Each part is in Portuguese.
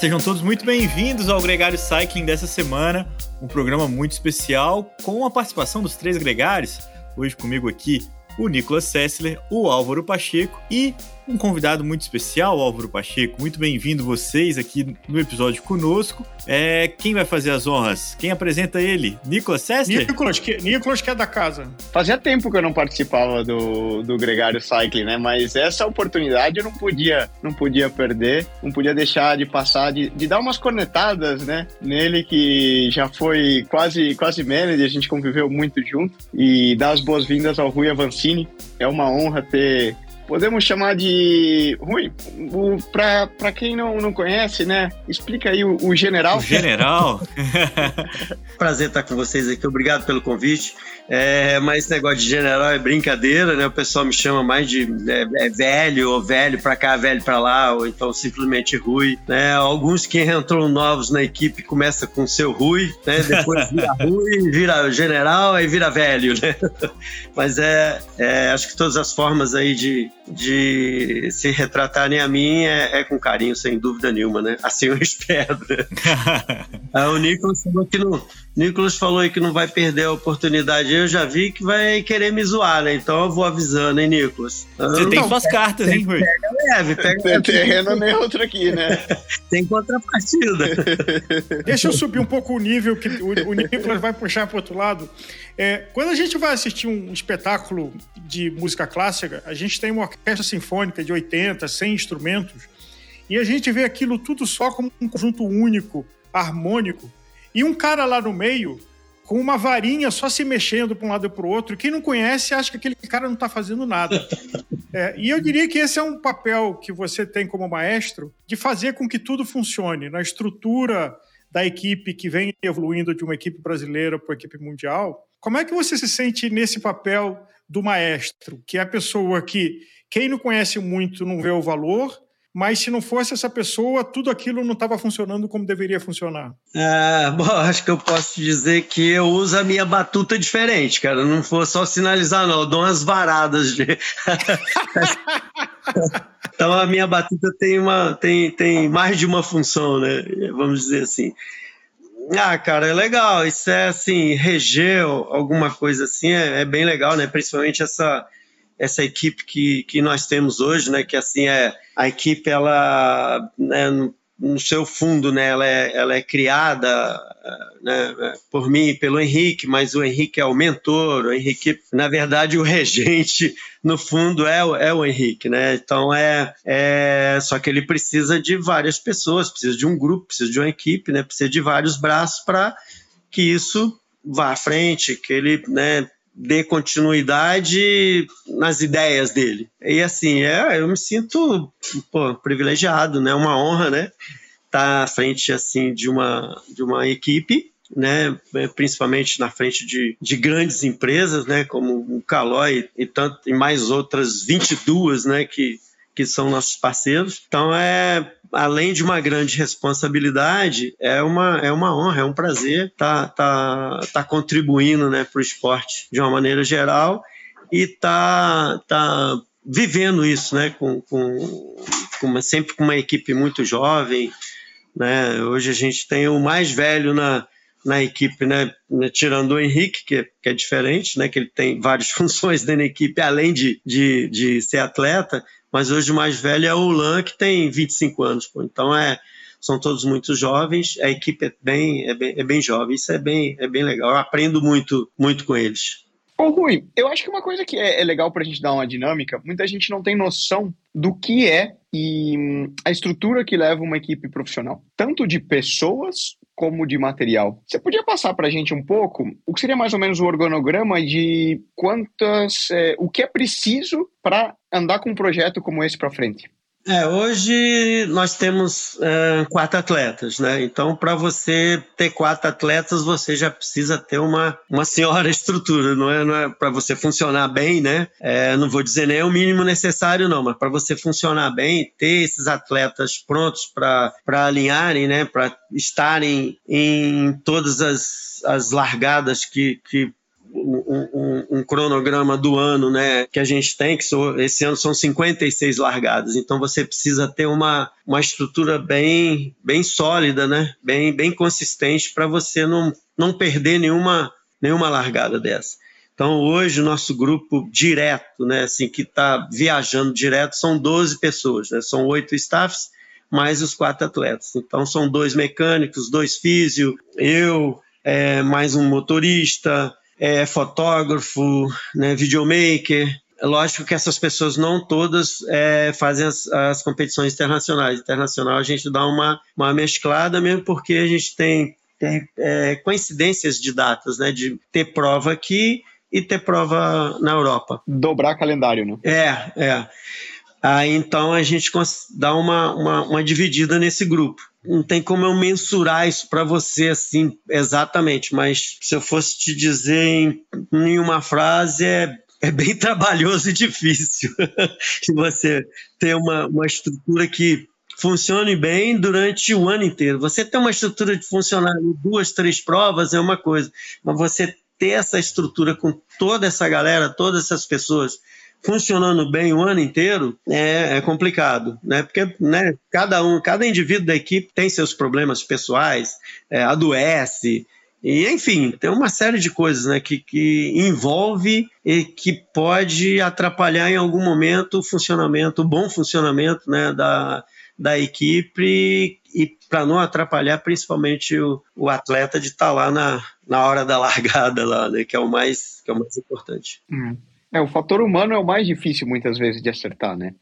Sejam todos muito bem-vindos ao Gregário Cycling dessa semana, um programa muito especial com a participação dos três gregários. Hoje comigo aqui o Nicolas Sessler, o Álvaro Pacheco e um convidado muito especial, Álvaro Pacheco. Muito bem-vindo vocês aqui no episódio conosco. É, quem vai fazer as honras? Quem apresenta ele? Nicolas Sessler? Nicolas, que, Nicolas que é da casa. Fazia tempo que eu não participava do, do Gregário Cycling, né? Mas essa oportunidade eu não podia, não podia perder, não podia deixar de passar, de, de dar umas cornetadas, né? Nele que já foi quase, quase manager, a gente conviveu muito junto. E dar as boas-vindas ao Rui Avancini. É uma honra ter podemos chamar de. Rui, para quem não, não conhece, né? Explica aí o, o general. O general? Prazer estar com vocês aqui, obrigado pelo convite. É, mas esse negócio de general é brincadeira, né? O pessoal me chama mais de é, é velho, ou velho para cá, velho para lá, ou então simplesmente Rui. Né? Alguns que entram novos na equipe começa com seu Rui, né? Depois vira Rui, vira general, aí vira velho, né? Mas é, é acho que todas as formas aí de, de se retratarem a mim é, é, com carinho, sem dúvida nenhuma, né? Assim eu espero. Né? o Nicolas falou que não. Nicolas falou aí que não vai perder a oportunidade. Eu já vi que vai querer me zoar, né? Então eu vou avisando, hein, Nicolas? Você tem suas cartas, hein, Rui? Pega leve, pega Tem terreno neutro aqui, né? tem contrapartida. Deixa eu subir um pouco o nível que o, o Nicolas vai puxar para outro lado. É, quando a gente vai assistir um espetáculo de música clássica, a gente tem uma orquestra sinfônica de 80, 100 instrumentos, e a gente vê aquilo tudo só como um conjunto único, harmônico, e um cara lá no meio com uma varinha só se mexendo para um lado e para o outro. Quem não conhece acha que aquele cara não está fazendo nada. É, e eu diria que esse é um papel que você tem como maestro de fazer com que tudo funcione na estrutura da equipe que vem evoluindo de uma equipe brasileira para uma equipe mundial. Como é que você se sente nesse papel do maestro, que é a pessoa que quem não conhece muito não vê o valor mas se não fosse essa pessoa, tudo aquilo não estava funcionando como deveria funcionar. É, bom, acho que eu posso dizer que eu uso a minha batuta diferente, cara. Não for só sinalizar, não. Eu dou umas varadas de. então a minha batuta tem, uma, tem, tem mais de uma função, né? Vamos dizer assim. Ah, cara, é legal. Isso é assim, reger alguma coisa assim é, é bem legal, né? Principalmente essa essa equipe que, que nós temos hoje, né, que assim é a equipe ela né, no seu fundo, né, ela é, ela é criada né, por mim e pelo Henrique, mas o Henrique é o mentor, o Henrique, na verdade, o regente, no fundo, é, é o Henrique, né? Então é, é. Só que ele precisa de várias pessoas, precisa de um grupo, precisa de uma equipe, né? Precisa de vários braços para que isso vá à frente, que ele né, dê continuidade nas ideias dele. E assim, é, eu me sinto pô, privilegiado, né? Uma honra, né? Estar tá à frente assim de uma de uma equipe, né? Principalmente na frente de, de grandes empresas, né? Como o Calói e tanto e mais outras 22, né? Que que são nossos parceiros. Então é além de uma grande responsabilidade, é uma, é uma honra, é um prazer estar tá, tá, tá contribuindo né, para o esporte de uma maneira geral e tá, tá vivendo isso, né, com, com, com uma, sempre com uma equipe muito jovem. Né? Hoje a gente tem o mais velho na, na equipe, né, tirando o Henrique, que, que é diferente, né, que ele tem várias funções dentro da equipe, além de, de, de ser atleta, mas hoje o mais velho é o Lan, que tem 25 anos. Pô. Então é, são todos muito jovens, a equipe é bem, é bem, é bem jovem, isso é bem, é bem legal. Eu aprendo muito, muito com eles. Ô Rui, eu acho que uma coisa que é, é legal para a gente dar uma dinâmica, muita gente não tem noção do que é e hum, a estrutura que leva uma equipe profissional, tanto de pessoas como de material. Você podia passar para a gente um pouco o que seria mais ou menos o organograma de quantas, é, o que é preciso para andar com um projeto como esse para frente? É, hoje nós temos é, quatro atletas, né? Então, para você ter quatro atletas, você já precisa ter uma, uma senhora estrutura, não é? Não é para você funcionar bem, né? É, não vou dizer nem o mínimo necessário, não, mas para você funcionar bem, ter esses atletas prontos para alinharem, né? Para estarem em todas as, as largadas que, que um, um, cronograma do ano né, que a gente tem, que esse ano são 56 largadas, então você precisa ter uma, uma estrutura bem, bem sólida, né, bem, bem consistente para você não, não perder nenhuma, nenhuma largada dessa. Então, hoje, o nosso grupo direto, né, assim, que está viajando direto, são 12 pessoas, né, são oito staffs, mais os quatro atletas. Então, são dois mecânicos, dois físio, eu, é, mais um motorista, é, fotógrafo, né, videomaker. É lógico que essas pessoas não todas é, fazem as, as, competições internacionais. Internacional a gente dá uma, uma mesclada mesmo porque a gente tem, tem é, coincidências de datas, né, de ter prova aqui e ter prova na Europa. Dobrar calendário, né? É, é. Aí então a gente dá uma, uma, uma dividida nesse grupo. Não tem como eu mensurar isso para você assim exatamente, mas se eu fosse te dizer em, em uma frase, é, é bem trabalhoso e difícil você ter uma, uma estrutura que funcione bem durante o ano inteiro. Você ter uma estrutura de funcionar em duas, três provas é uma coisa, mas você ter essa estrutura com toda essa galera, todas essas pessoas funcionando bem o ano inteiro é, é complicado, né? Porque né, cada um, cada indivíduo da equipe tem seus problemas pessoais, é, adoece, e, enfim, tem uma série de coisas né, que, que envolve e que pode atrapalhar em algum momento o funcionamento, o bom funcionamento né, da, da equipe e para não atrapalhar principalmente o, o atleta de estar tá lá na, na hora da largada lá, né, que é o mais que é o mais importante. Hum. É, o fator humano é o mais difícil muitas vezes de acertar, né?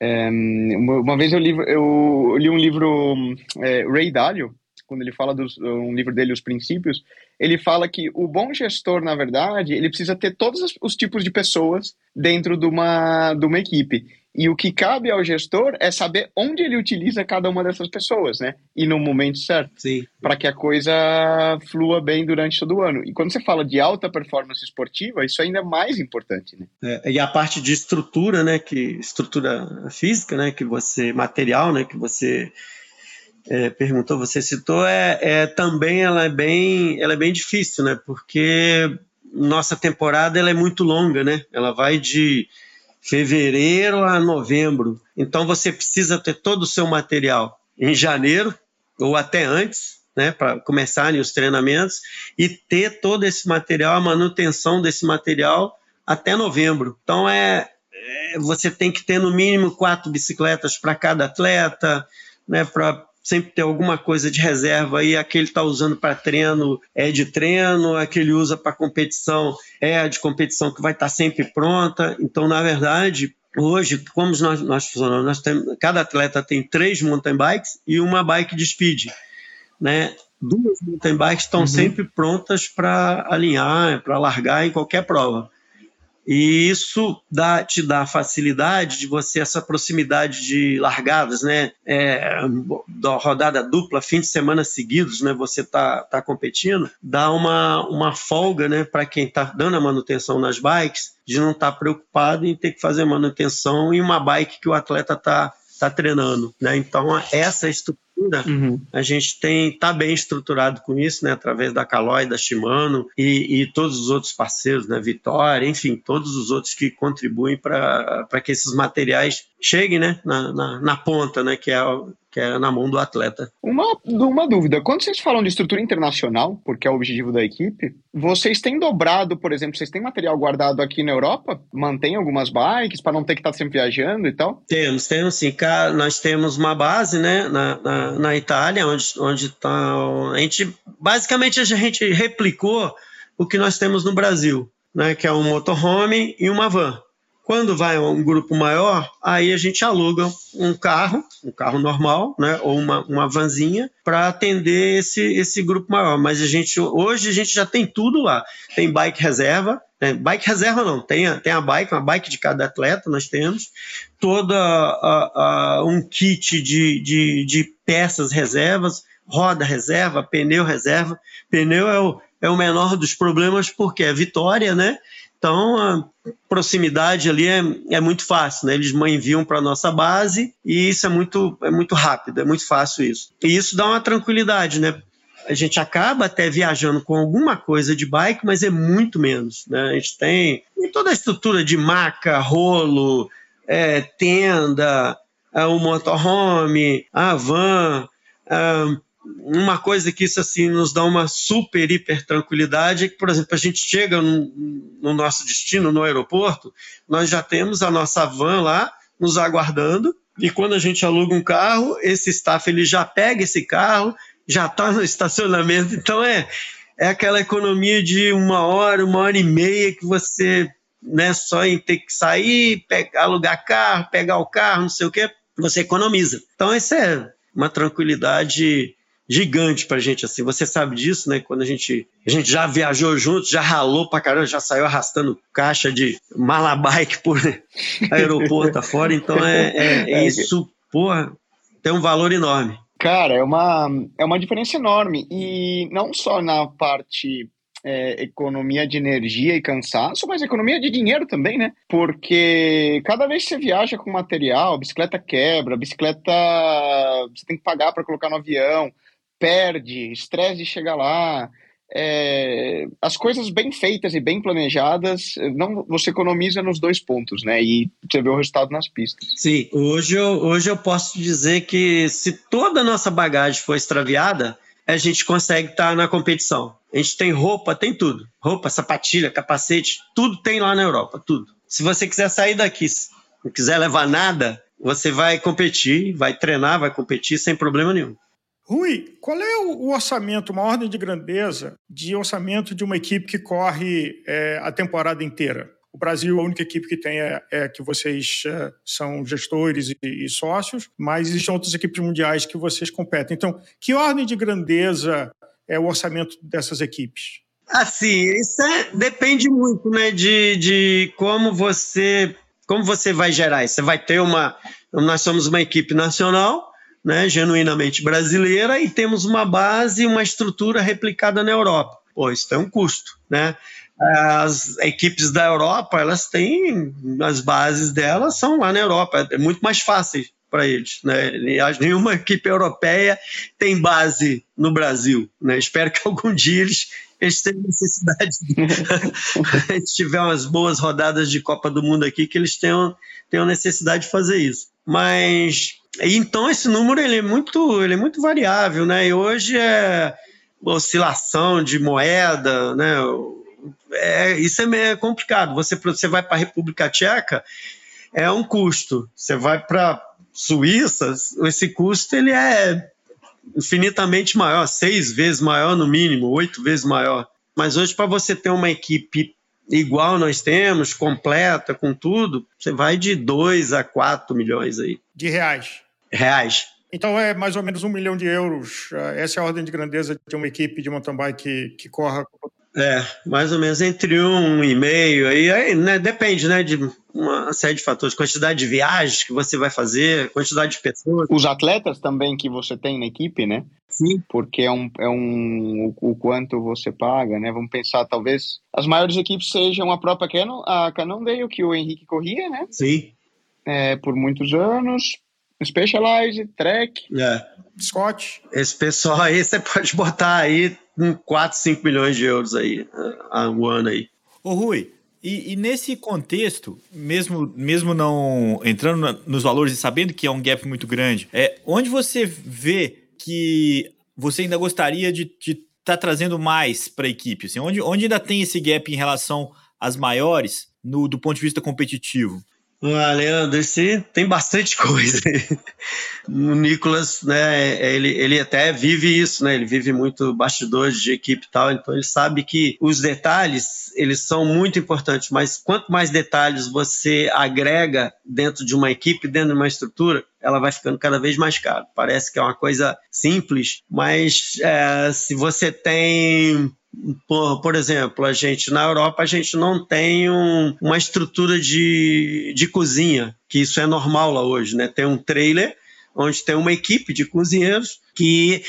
É, uma vez eu li, eu li um livro é, Ray Dalio, quando ele fala dos um livro dele os princípios, ele fala que o bom gestor, na verdade, ele precisa ter todos os tipos de pessoas dentro de uma, de uma equipe. E o que cabe ao gestor é saber onde ele utiliza cada uma dessas pessoas, né? E no momento certo. Para que a coisa flua bem durante todo o ano. E quando você fala de alta performance esportiva, isso ainda é mais importante, né? É, e a parte de estrutura, né? Que estrutura física, né? Que você material, né? Que você é, perguntou, você citou, é, é, também ela é bem, ela é bem difícil, né? Porque nossa temporada ela é muito longa, né? Ela vai de fevereiro a novembro. Então você precisa ter todo o seu material em janeiro ou até antes, né, para começarem os treinamentos e ter todo esse material, a manutenção desse material até novembro. Então é, é você tem que ter no mínimo quatro bicicletas para cada atleta, né, para sempre ter alguma coisa de reserva aí, aquele está usando para treino é de treino, aquele usa para competição é de competição que vai estar tá sempre pronta. Então, na verdade, hoje, como nós, nós funcionamos, nós temos, cada atleta tem três mountain bikes e uma bike de speed, né? Duas mountain bikes estão uhum. sempre prontas para alinhar, para largar em qualquer prova. E isso dá, te dá facilidade de você, essa proximidade de largadas, né? É, da rodada dupla, fim de semana seguidos, né? Você tá, tá competindo, dá uma, uma folga, né? Para quem está dando a manutenção nas bikes, de não estar tá preocupado em ter que fazer manutenção em uma bike que o atleta está tá treinando, né? Então, essa estrutura Uhum. A gente tem tá bem estruturado com isso, né? Através da Caloi, da Shimano e, e, todos os outros parceiros, né? Vitória, enfim, todos os outros que contribuem para que esses materiais cheguem, né? Na, na, na ponta, né? Que é que é na mão do atleta. Uma, uma dúvida: quando vocês falam de estrutura internacional, porque é o objetivo da equipe, vocês têm dobrado, por exemplo, vocês têm material guardado aqui na Europa? Mantém algumas bikes para não ter que estar sempre viajando e tal? Temos, temos sim. Nós temos uma base, né, na, na, na Itália, onde onde está. A gente basicamente a gente replicou o que nós temos no Brasil, né, que é um motorhome e uma van. Quando vai um grupo maior, aí a gente aluga um carro, um carro normal, né, ou uma, uma vanzinha, para atender esse, esse grupo maior. Mas a gente hoje a gente já tem tudo lá. Tem bike reserva, né, bike reserva não, tem tem a bike, uma bike de cada atleta nós temos, toda um kit de, de, de peças reservas, roda reserva, pneu reserva. Pneu é o, é o menor dos problemas porque é vitória, né? Então, a proximidade ali é, é muito fácil, né? Eles enviam para nossa base e isso é muito, é muito rápido, é muito fácil isso. E isso dá uma tranquilidade, né? a gente acaba até viajando com alguma coisa de bike, mas é muito menos. Né? A gente tem, tem toda a estrutura de maca, rolo, é, tenda, é, o motorhome, a van. É, uma coisa que isso assim nos dá uma super hiper tranquilidade é que, por exemplo, a gente chega no, no nosso destino, no aeroporto, nós já temos a nossa van lá nos aguardando e quando a gente aluga um carro, esse staff ele já pega esse carro, já está no estacionamento, então é é aquela economia de uma hora, uma hora e meia que você né, só em ter que sair, pegar, alugar carro, pegar o carro, não sei o que, você economiza. Então isso é uma tranquilidade gigante pra gente, assim. Você sabe disso, né? Quando a gente, a gente já viajou juntos, já ralou pra caramba, já saiu arrastando caixa de malabike por aeroporto afora. Então é, é, é isso, porra, tem um valor enorme. Cara, é uma, é uma diferença enorme. E não só na parte é, economia de energia e cansaço, mas economia de dinheiro também, né? Porque cada vez que você viaja com material, bicicleta quebra, bicicleta você tem que pagar para colocar no avião, perde, estresse de chegar lá. É, as coisas bem feitas e bem planejadas, não você economiza nos dois pontos, né? E você vê o resultado nas pistas. Sim, hoje eu, hoje eu posso dizer que se toda a nossa bagagem for extraviada, a gente consegue estar tá na competição. A gente tem roupa, tem tudo. Roupa, sapatilha, capacete, tudo tem lá na Europa, tudo. Se você quiser sair daqui, não quiser levar nada, você vai competir, vai treinar, vai competir sem problema nenhum. Rui, qual é o orçamento, uma ordem de grandeza de orçamento de uma equipe que corre é, a temporada inteira? O Brasil, a única equipe que tem é, é que vocês é, são gestores e, e, sócios, mas existem outras equipes mundiais que vocês competem. Então, que ordem de grandeza é o orçamento dessas equipes? Assim, isso é, depende muito né, de, de como você como você vai gerar isso. Você vai ter uma. Nós somos uma equipe nacional né, genuinamente brasileira e temos uma base, uma estrutura replicada na Europa. Pô, isso tem um custo, né? As equipes da Europa, elas têm, as bases delas são lá na Europa, é muito mais fácil para eles. Né? Nenhuma equipe europeia tem base no Brasil. Né? Espero que algum dia eles, eles tenham necessidade, de, tiver umas boas rodadas de Copa do Mundo aqui, que eles tenham, tenham necessidade de fazer isso. Mas então esse número ele é muito, ele é muito variável, né? E hoje é oscilação de moeda, né? É, isso é meio complicado. Você, você vai para a República Tcheca, é um custo. Você vai para Suíça, esse custo ele é infinitamente maior, seis vezes maior no mínimo, oito vezes maior. Mas hoje, para você ter uma equipe igual nós temos, completa, com tudo, você vai de 2 a 4 milhões aí. De reais reais. Então é mais ou menos um milhão de euros. Ah, essa é a ordem de grandeza de uma equipe de mountain bike que, que corra. É, mais ou menos entre um e meio. Aí, aí né, depende, né, de uma série de fatores, quantidade de viagens que você vai fazer, quantidade de pessoas. Os atletas também que você tem na equipe, né? Sim. Porque é um, é um o, o quanto você paga, né? Vamos pensar, talvez as maiores equipes sejam a própria Canon, a Cannondale, que o Henrique corria, né? Sim. É, por muitos anos. Specialized, Trek, é. Scott. Esse pessoal aí você pode botar aí com 4, 5 milhões de euros aí, a um ano aí. Ô Rui, e, e, nesse contexto, mesmo, mesmo não entrando na, nos valores e sabendo que é um gap muito grande, é onde você vê que você ainda gostaria de estar tá trazendo mais para a equipe? Assim, onde, onde ainda tem esse gap em relação às maiores no, do ponto de vista competitivo? Ah, Leandro, esse tem bastante coisa. o Nicolas, né, ele, ele até vive isso, né? Ele vive muito bastidores de equipe e tal, então ele sabe que os detalhes, eles são muito importantes, mas quanto mais detalhes você agrega dentro de uma equipe, dentro de uma estrutura, ela vai ficando cada vez mais caro. Parece que é uma coisa simples, mas é, se você tem por, por exemplo, a gente na Europa a gente não tem um, uma estrutura de, de cozinha, que isso é normal lá hoje, né? Tem um trailer onde tem uma equipe de cozinheiros que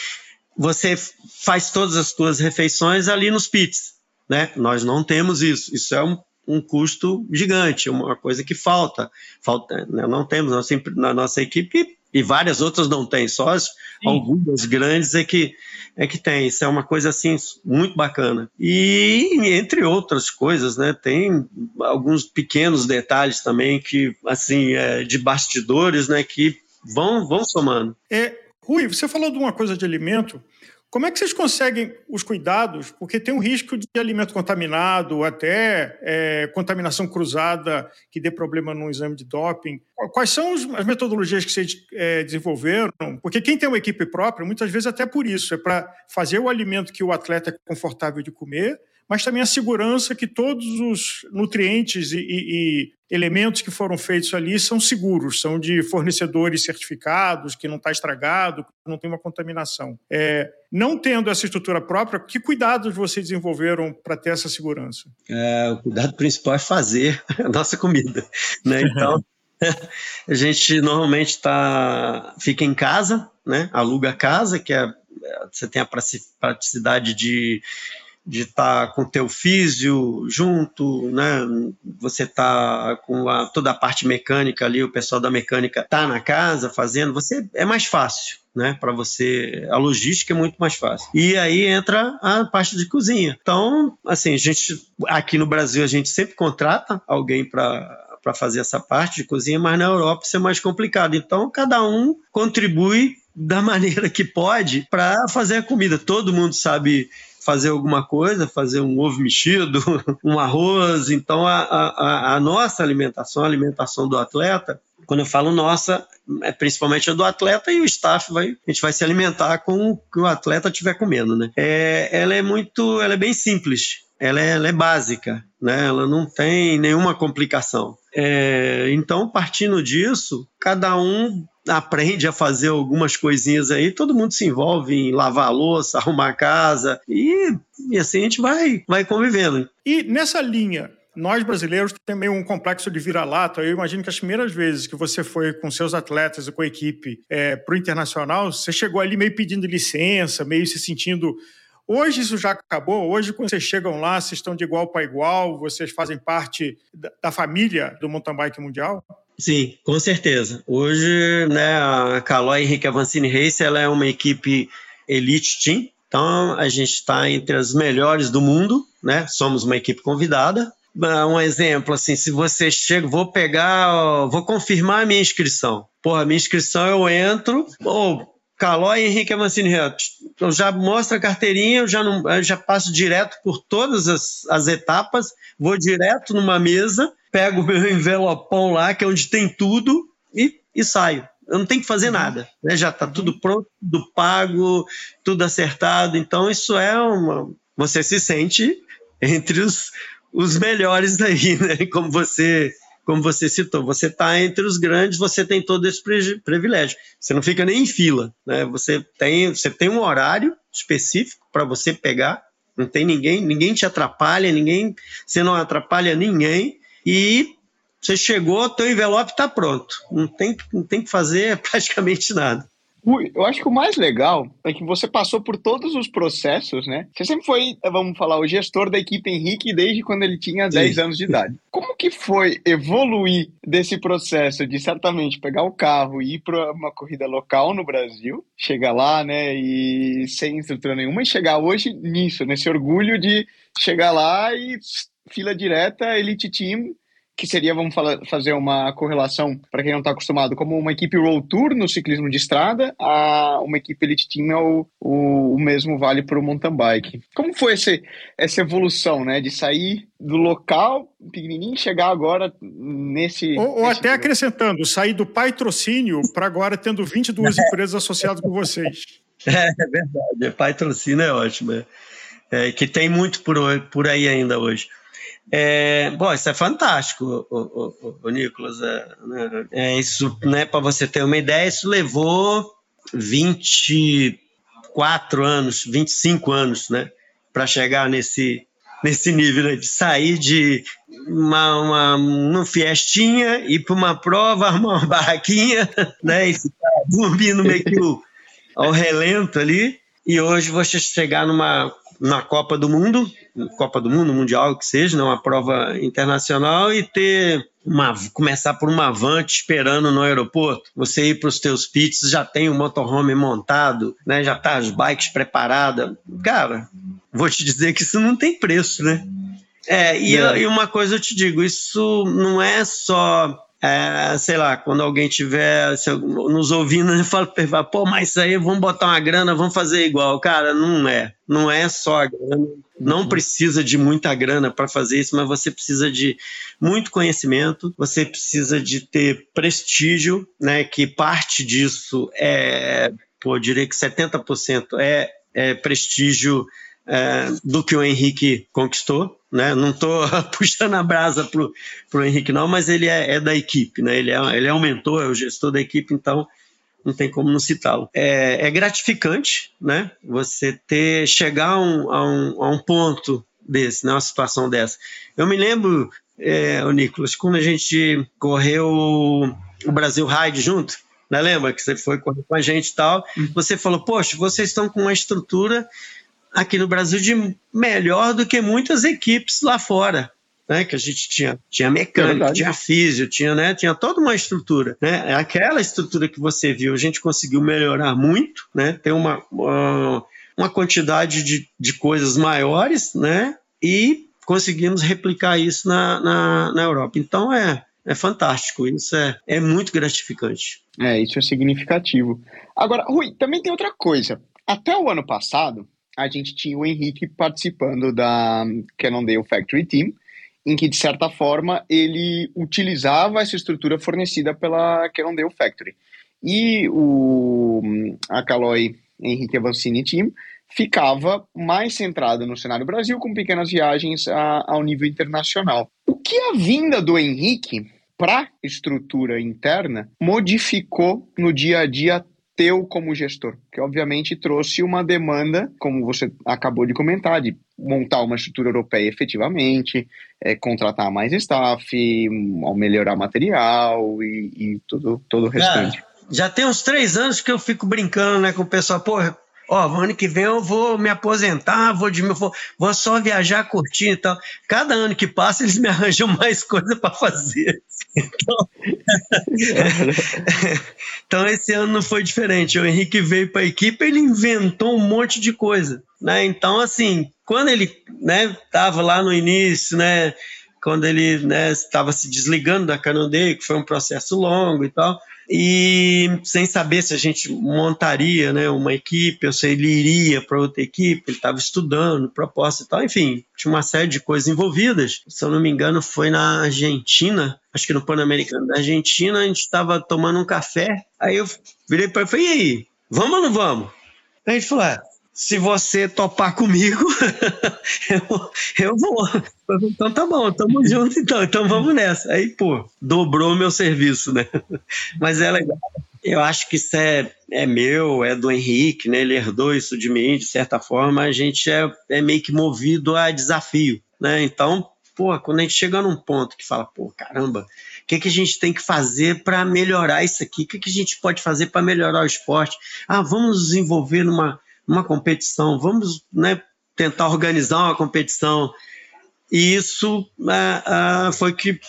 você faz todas as suas refeições ali nos pits, né? Nós não temos isso. Isso é um, um custo gigante, uma coisa que falta. falta né? Não temos na nossa equipe E várias outras não têm, só as, algumas grandes é que é que tem. Isso é uma coisa assim muito bacana. E entre outras coisas, né, tem alguns pequenos detalhes também que assim é, de bastidores, né, que vão vão somando. É, Rui, você falou de uma coisa de alimento. Como é que vocês conseguem os cuidados? Porque tem um risco de alimento contaminado, até é, contaminação cruzada que dê problema no exame de doping. Quais são as metodologias que vocês é, desenvolveram? Porque quem tem uma equipe própria, muitas vezes até por isso, é para fazer o alimento que o atleta é confortável de comer, mas também a segurança que todos os nutrientes e, e, e elementos que foram feitos ali são seguros, são de fornecedores certificados, que não está estragado, não tem uma contaminação. É, não tendo essa estrutura própria, que cuidados vocês desenvolveram para ter essa segurança? É, o cuidado principal é fazer a nossa comida. Né? Então, a gente normalmente tá, fica em casa, né? aluga a casa, que é, você tem a praticidade de de estar tá com teu físio junto, né? Você tá com a, toda a parte mecânica ali, o pessoal da mecânica tá na casa fazendo, você é mais fácil, né? Para você, a logística é muito mais fácil. E aí entra a parte de cozinha. Então, assim, a gente aqui no Brasil a gente sempre contrata alguém para para fazer essa parte de cozinha, mas na Europa isso é mais complicado. Então, cada um contribui da maneira que pode para fazer a comida. Todo mundo sabe fazer alguma coisa, fazer um ovo mexido, um arroz. Então, a, a, a nossa alimentação, a alimentação do atleta, quando eu falo nossa, é principalmente a do atleta e o staff vai, a gente vai se alimentar com o que o atleta estiver comendo, né? É, ela é muito, ela é bem simples, ela é, ela é básica, né? Ela não tem nenhuma complicação. É, então, partindo disso, cada um aprende a fazer algumas coisinhas aí, todo mundo se envolve em lavar a louça, arrumar a casa e, e assim a gente vai, vai convivendo. E nessa linha, nós brasileiros temos um complexo de vira-lata. Eu imagino que as primeiras vezes que você foi com seus atletas e com a equipe é, para o internacional, você chegou ali meio pedindo licença, meio se sentindo. Hoje isso já acabou. Hoje, quando vocês chegam lá, vocês estão de igual para igual, vocês fazem parte da família do mountain bike mundial? Sim, com certeza. Hoje, né, a Caloi Henrique Avancini Race ela é uma equipe elite team. Então, a gente está entre as melhores do mundo, né? Somos uma equipe convidada. Um exemplo, assim, se você chega, vou pegar, vou confirmar a minha inscrição. Porra, minha inscrição eu entro, ou Calói Henrique Avancini Reto. Eu já mostro a carteirinha, eu já, não, eu já passo direto por todas as, as etapas, vou direto numa mesa, pego o meu envelopão lá, que é onde tem tudo, e, e saio. Eu não tenho que fazer uhum. nada, né? já está tudo pronto, tudo pago, tudo acertado. Então, isso é uma. Você se sente entre os, os melhores aí, né? Como você como você citou, você está entre os grandes, você tem todo esse privilégio. Você não fica nem em fila, né? Você tem, você tem um horário específico para você pegar. Não tem ninguém, ninguém te atrapalha, ninguém, você não atrapalha ninguém e você chegou, teu envelope está pronto. Não tem, não tem que fazer praticamente nada. Eu acho que o mais legal é que você passou por todos os processos, né? Você sempre foi, vamos falar, o gestor da equipe Henrique desde quando ele tinha 10 Sim. anos de idade. Como que foi evoluir desse processo de certamente pegar o carro e ir para uma corrida local no Brasil, chegar lá, né, e sem estrutura nenhuma e chegar hoje nisso, nesse orgulho de chegar lá e fila direta, elite team, que seria, vamos falar, fazer uma correlação, para quem não está acostumado, como uma equipe Road Tour no ciclismo de estrada, a uma equipe Elite Team é o, o, o mesmo vale para o mountain bike. Como foi esse, essa evolução, né, de sair do local pequenininho chegar agora nesse... Ou, ou até acrescentando, sair do patrocínio para agora tendo 22 empresas associadas com vocês. É, é verdade, patrocínio é ótimo, é. É, que tem muito por, por aí ainda hoje. É, bom, isso é fantástico, o, o, o Nicolas. É, né, é isso, né, para você ter uma ideia, isso levou 24 anos, 25 anos, né, para chegar nesse, nesse nível né, de sair de uma, uma, uma fiestinha, ir para uma prova, arrumar uma barraquinha, né, e ficar dormindo meio que ao relento ali. E hoje você chegar numa na Copa do Mundo, Copa do Mundo, Mundial, que seja, né, uma prova internacional, e ter uma, começar por uma van te esperando no aeroporto, você ir para os teus pits, já tem o motorhome montado, né, já tá as bikes preparadas. Cara, vou te dizer que isso não tem preço, né? É, e, é. e uma coisa eu te digo, isso não é só é, sei lá, quando alguém tiver nos ouvindo, eu falo, pô, mas isso aí, vamos botar uma grana, vamos fazer igual. Cara, não é. Não é só a grana. Não uhum. precisa de muita grana para fazer isso, mas você precisa de muito conhecimento, você precisa de ter prestígio, né? Que parte disso é, pô, eu diria que 70% é, é prestígio é, do que o Henrique conquistou. Né? Não estou puxando a brasa pro, pro Henrique, não, mas ele é, é, da equipe, né? Ele é, ele é o mentor, é o gestor da equipe, então não tem como não citá-lo. É, é, gratificante, né? Você ter chegar a um, a um, a um ponto desse, né? Uma situação dessa. Eu me lembro, é, o Nicolas, quando a gente correu o Brasil Ride junto, né? Lembra que você foi correr com a gente e tal? Uhum. Você falou, poxa, vocês estão com uma estrutura aqui no Brasil de melhor do que muitas equipes lá fora. Né, que a gente tinha, tinha mecânico, é tinha físio, tinha, né, tinha toda uma estrutura. Né? É aquela estrutura que você viu, a gente conseguiu melhorar muito, né? tem uma, uma, uma quantidade de, de coisas maiores, né? e conseguimos replicar isso na, na, na Europa. Então é, é fantástico, isso é, é muito gratificante. É, isso é significativo. Agora, Rui, também tem outra coisa. Até o ano passado, a gente tinha o Henrique participando da Cannondale Factory Team, em que, de certa forma, ele utilizava essa estrutura fornecida pela Cannondale Factory. E o, a Caloi Henrique Avancini Team ficava mais centrada no cenário Brasil, com pequenas viagens a, ao nível internacional. O que a vinda do Henrique para a estrutura interna modificou no dia a dia teu como gestor, que obviamente trouxe uma demanda, como você acabou de comentar, de montar uma estrutura europeia efetivamente, é, contratar mais staff, melhorar material e, e tudo, todo o restante. já tem uns três anos que eu fico brincando né, com o pessoal, pô, ó, ano que vem eu vou me aposentar, vou, de, vou, vou só viajar, curtir e tal. Cada ano que passa, eles me arranjam mais coisa para fazer. Então, então, esse ano não foi diferente. O Henrique veio para a equipe, ele inventou um monte de coisa. Né? Então, assim, quando ele estava né, lá no início, né, quando ele estava né, se desligando da Canondeio, que foi um processo longo e tal, e sem saber se a gente montaria né, uma equipe ou se ele iria para outra equipe, ele estava estudando, proposta e tal, enfim, tinha uma série de coisas envolvidas. Se eu não me engano, foi na Argentina, acho que no Pan-Americano da Argentina, a gente estava tomando um café, aí eu virei para ele e falei, e aí, vamos ou não vamos? Aí a gente falou, ah, se você topar comigo, eu, eu vou. Então tá bom, tamo junto então, então vamos nessa. Aí, pô, dobrou meu serviço, né? Mas é legal. Eu acho que isso é, é meu, é do Henrique, né? Ele herdou isso de mim, de certa forma. A gente é, é meio que movido a desafio, né? Então, pô, quando a gente chega num ponto que fala, pô, caramba, o que, que a gente tem que fazer para melhorar isso aqui? O que, que a gente pode fazer para melhorar o esporte? Ah, vamos desenvolver numa uma competição, vamos né, tentar organizar uma competição. E isso é, é, foi que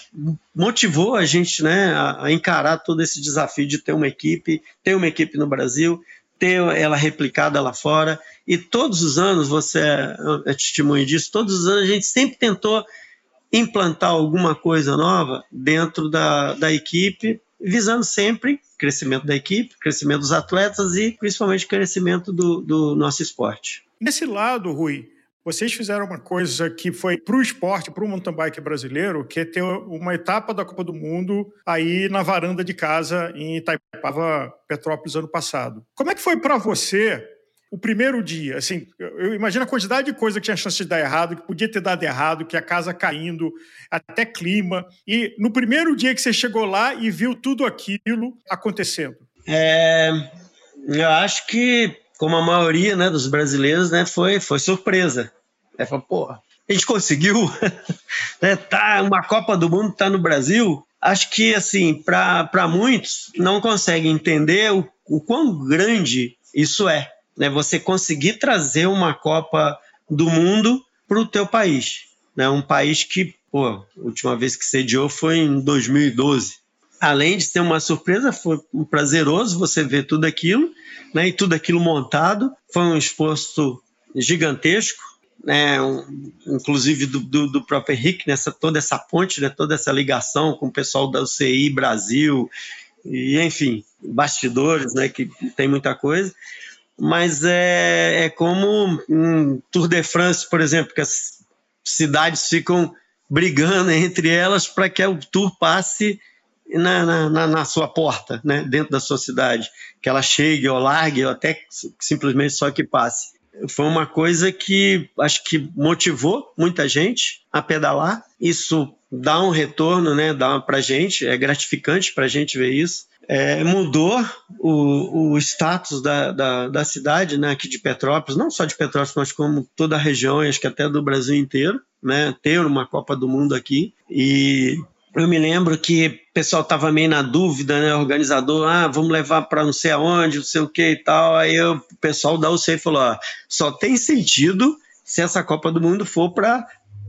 motivou a gente né, a, a, encarar todo esse desafio de ter uma equipe, ter uma equipe no Brasil, ter ela replicada lá fora. E todos os anos, você é, é testemunho disso, todos os anos a gente sempre tentou implantar alguma coisa nova dentro da, da equipe, visando sempre crescimento da equipe, crescimento dos atletas e principalmente crescimento do, do nosso esporte. Nesse lado, Rui, vocês fizeram uma coisa que foi para o esporte, para o mountain bike brasileiro, que é ter uma etapa da Copa do Mundo aí na varanda de casa em Itaipava, Petrópolis, ano passado. Como é que foi para você o primeiro dia, assim, eu imagino a quantidade de coisa que tinha chance de dar errado, que podia ter dado errado, que a casa caindo, até clima. E no primeiro dia que você chegou lá e viu tudo aquilo acontecendo. É, eu acho que, como a maioria né, dos brasileiros, né, foi, foi surpresa. É, pô, a gente conseguiu, né, tá, uma Copa do Mundo tá no Brasil. Acho que, assim, para muitos, não conseguem entender o, o quão grande isso é né, você conseguir trazer uma Copa do mundo para o teu país. Né? Um país que, pô, a última vez que sediou foi em 2012. Além de ser uma surpresa, foi um prazeroso você ver tudo aquilo, né? E tudo aquilo montado. Foi um esforço gigantesco, né? Um, inclusive do, do, do, próprio Henrique, nessa, toda essa ponte, né? toda essa ligação com o pessoal da UCI Brasil, e enfim, bastidores, né? Que tem muita coisa mas é, é como um Tour de France, por exemplo, que as cidades ficam brigando entre elas para que o tour passe na, na, na, sua porta, né, dentro da sua cidade, que ela chegue ou largue, ou até simplesmente só que passe. Foi uma coisa que acho que motivou muita gente a pedalar. Isso dá um retorno, né, dá para gente, é gratificante para a gente ver isso é, mudou o, o status da, da, da, cidade né, aqui de Petrópolis, não só de Petrópolis, mas como toda a região, acho que até do Brasil inteiro, né, ter uma Copa do Mundo aqui. E eu me lembro que o pessoal estava meio na dúvida, né, organizador, ah, vamos levar para não sei aonde, não sei o que e tal. Aí eu, o pessoal da UCI falou, só tem sentido se essa Copa do Mundo for para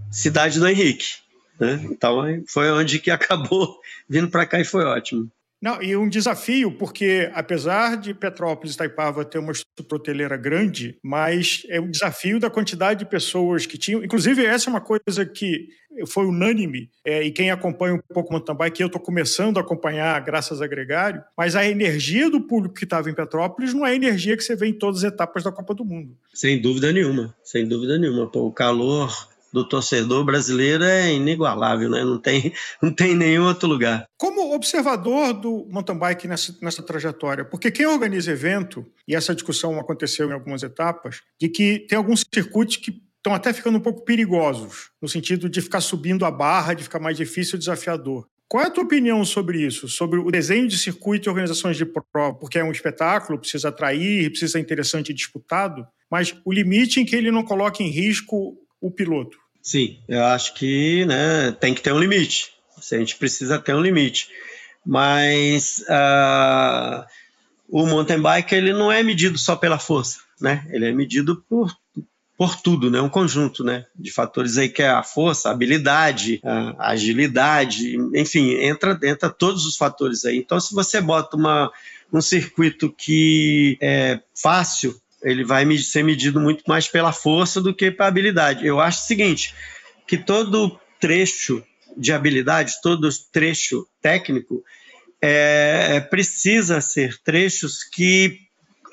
cidade do Henrique. Né? Então foi onde que acabou vindo para cá e foi ótimo. Não, e um desafio, porque apesar de Petrópolis e Taipava ter uma estrutura hoteleira grande, mas é um desafio da quantidade de pessoas que tinham. Inclusive, essa é uma coisa que foi unânime, é, e quem acompanha um pouco o mountain bike, eu estou começando a acompanhar graças a Gregário, mas a energia do público que estava em Petrópolis não é a energia que você vê em todas as etapas da Copa do Mundo. Sem dúvida nenhuma, sem dúvida nenhuma. Pô, o calor do torcedor brasileiro é inigualável, né? não, tem, não tem nenhum outro lugar. Como observador do mountain bike nessa, nessa trajetória, porque quem organiza evento, e essa discussão aconteceu em algumas etapas, de que tem alguns circuitos que estão até ficando um pouco perigosos, no sentido de ficar subindo a barra, de ficar mais difícil desafiador. Qual é a tua opinião sobre isso? Sobre o desenho de circuito e organizações de prova? Porque é um espetáculo, precisa atrair, precisa ser interessante e disputado, mas o limite em que ele não coloque em risco o piloto. Sim, eu acho que né, tem que ter um limite. A gente precisa ter um limite. Mas uh, o mountain bike ele não é medido só pela força, né? Ele é medido por, por tudo, né? Um conjunto, né? De fatores aí que é a força, a habilidade, a agilidade, enfim, entra, entra todos os fatores aí. Então, se você bota uma, um circuito que é fácil ele vai ser medido muito mais pela força do que pela habilidade. Eu acho o seguinte, que todo trecho de habilidade, todo trecho técnico, é, é, precisa ser trechos que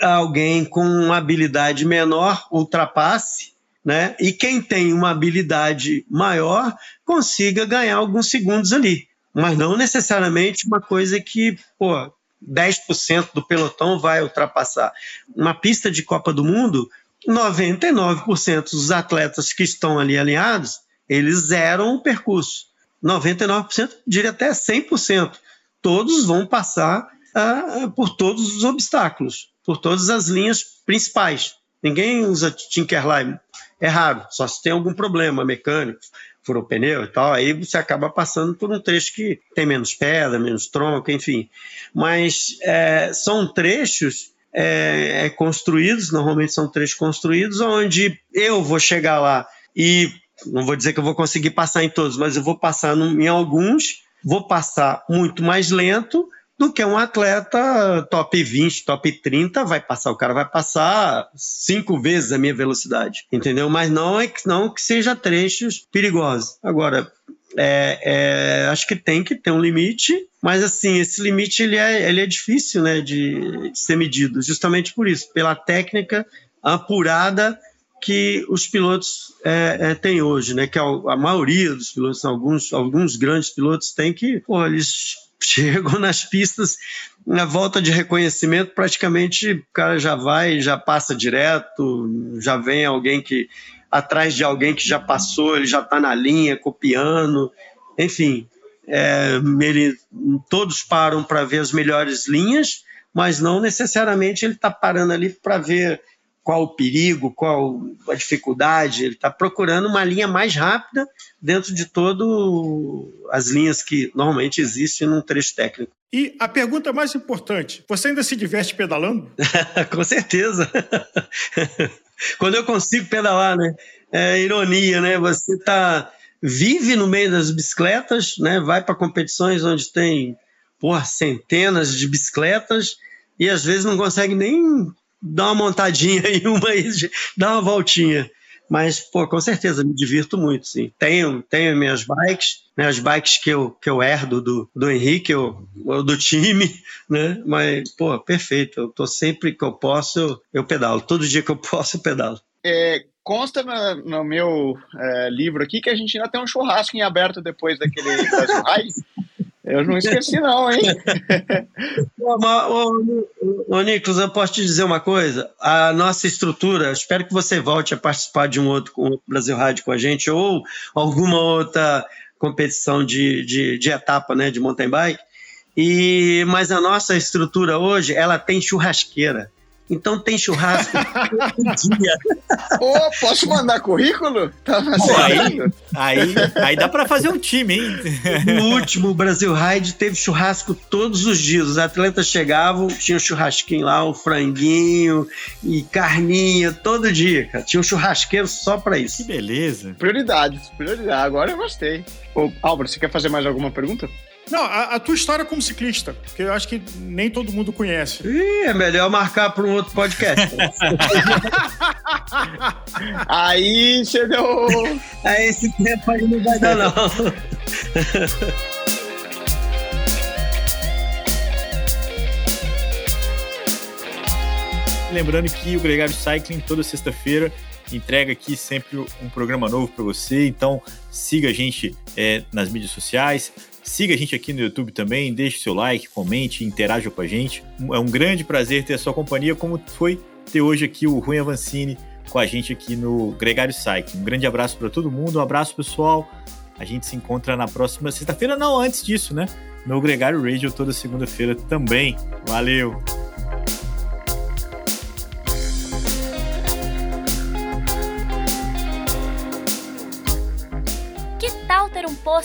alguém com uma habilidade menor ultrapasse, né? E quem tem uma habilidade maior consiga ganhar alguns segundos ali. Mas não necessariamente uma coisa que, pô, 10% do pelotão vai ultrapassar. Uma pista de Copa do Mundo, 99% dos atletas que estão ali alinhados, eles zeram o percurso. 99%, diria até 100%. Todos vão passar uh, por todos os obstáculos, por todas as linhas principais. Ninguém usa Tinkerline. É raro, só se tem algum problema mecânico, furou o pneu e tal, aí você acaba passando por um trecho que tem menos pedra, menos tronco, enfim. Mas é, são trechos é, é, construídos, normalmente são trechos construídos, onde eu vou chegar lá e não vou dizer que eu vou conseguir passar em todos, mas eu vou passar em alguns, vou passar muito mais lento, do que um atleta top 20, top 30 vai passar. O cara vai passar cinco vezes a minha velocidade, entendeu? Mas não é que, não que seja trechos perigosos. Agora, é, é, acho que tem que ter um limite, mas assim, esse limite ele é, ele é difícil né, de, de ser medido, justamente por isso, pela técnica apurada que os pilotos é, é, têm hoje, né? Que a, a, maioria dos pilotos, alguns, alguns grandes pilotos têm que, pô, eles chegam nas pistas, na volta de reconhecimento, praticamente o cara já vai, já passa direto, já vem alguém que atrás de alguém que já passou, ele já está na linha, copiando, enfim, é, ele, todos param para ver as melhores linhas, mas não necessariamente ele está parando ali para ver qual o perigo, qual a dificuldade. Ele está procurando uma linha mais rápida dentro de todas as linhas que normalmente existem num trecho técnico. E a pergunta mais importante: você ainda se diverte pedalando? Com certeza. Quando eu consigo pedalar, né? É ironia, né? Você tá vive no meio das bicicletas, né? Vai para competições onde tem porra, centenas de bicicletas e às vezes não consegue nem dar uma montadinha em uma e dar uma voltinha. Mas, pô, com certeza, me divirto muito, sim. Tenho, tenho minhas bikes, né, as bikes que eu, que eu herdo do, do Henrique, eu, do time, né? Mas, pô, perfeito. Eu tô sempre que eu posso, eu, pedalo. Todo dia que eu posso, eu pedalo. É, consta no, meu é, livro aqui que a gente ainda tem um churrasco em aberto depois daquele Brasil. Eu não esqueci, não, hein? ô, Nicolas, eu posso te dizer uma coisa? A nossa estrutura, espero que você volte a participar de um outro, Brasil Rádio com a gente, ou alguma outra competição de, de, de etapa né, de mountain bike. E, mas a nossa estrutura hoje, ela tem churrasqueira. Então tem churrasco todo dia. Pô, posso mandar currículo? Tá Pô, aí, aí, aí dá para fazer um time, hein? No último Brasil Ride teve churrasco todos os dias. Os atletas chegavam, tinha um churrasquinho lá, um franguinho e carninha todo dia, cara. Tinha um churrasqueiro só para isso. Que beleza. Prioridades, prioridade. Agora eu gostei. Ô, Álvaro, você quer fazer mais alguma pergunta? Não, a, a, tua história como ciclista, porque eu acho que nem todo mundo conhece. Ih, é melhor marcar para um outro podcast. aí deu. Aí esse tempo aí não vai dar, não. Lembrando que o Gregário Cycling toda sexta-feira entrega aqui sempre um programa novo para você. Então siga a gente é, nas mídias sociais, Siga a gente aqui no YouTube também, deixe seu like, comente, interaja com a gente. É um grande prazer ter a sua companhia, como foi ter hoje aqui o Rui Avancini com a gente aqui no Gregário Cycling. Um grande abraço para todo mundo, um abraço pessoal. A gente se encontra na próxima sexta-feira, não antes disso, né? No Gregário Radio toda segunda-feira também. Valeu!